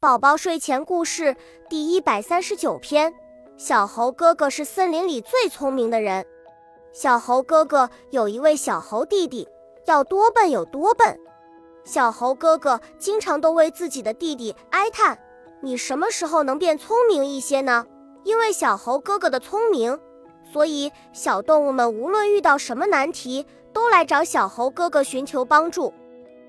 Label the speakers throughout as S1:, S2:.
S1: 宝宝睡前故事第一百三十九篇：小猴哥哥是森林里最聪明的人。小猴哥哥有一位小猴弟弟，要多笨有多笨。小猴哥哥经常都为自己的弟弟哀叹：“你什么时候能变聪明一些呢？”因为小猴哥哥的聪明，所以小动物们无论遇到什么难题，都来找小猴哥哥寻求帮助。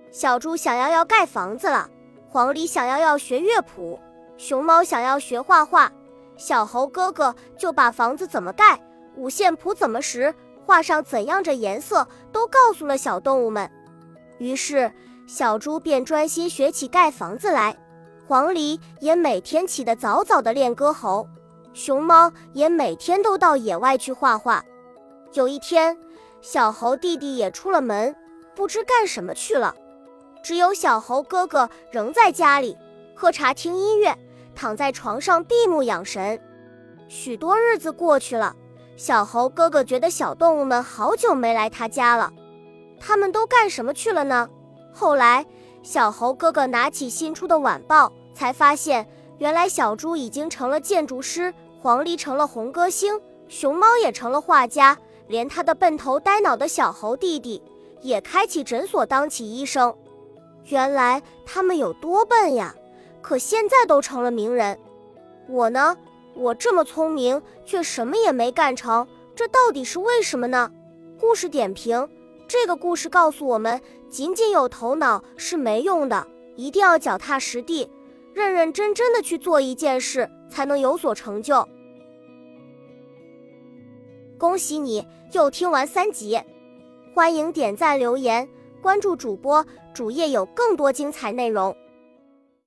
S1: 小猪想要要盖房子了。黄鹂想要要学乐谱，熊猫想要学画画，小猴哥哥就把房子怎么盖、五线谱怎么识、画上怎样着颜色都告诉了小动物们。于是小猪便专心学起盖房子来，黄鹂也每天起得早早的练歌喉，熊猫也每天都到野外去画画。有一天，小猴弟弟也出了门，不知干什么去了。只有小猴哥哥仍在家里喝茶、听音乐，躺在床上闭目养神。许多日子过去了，小猴哥哥觉得小动物们好久没来他家了，他们都干什么去了呢？后来，小猴哥哥拿起新出的晚报，才发现原来小猪已经成了建筑师，黄鹂成了红歌星，熊猫也成了画家，连他的笨头呆脑的小猴弟弟也开起诊所当起医生。原来他们有多笨呀！可现在都成了名人，我呢？我这么聪明，却什么也没干成，这到底是为什么呢？故事点评：这个故事告诉我们，仅仅有头脑是没用的，一定要脚踏实地，认认真真的去做一件事，才能有所成就。恭喜你又听完三集，欢迎点赞留言。关注主播，主页有更多精彩内容。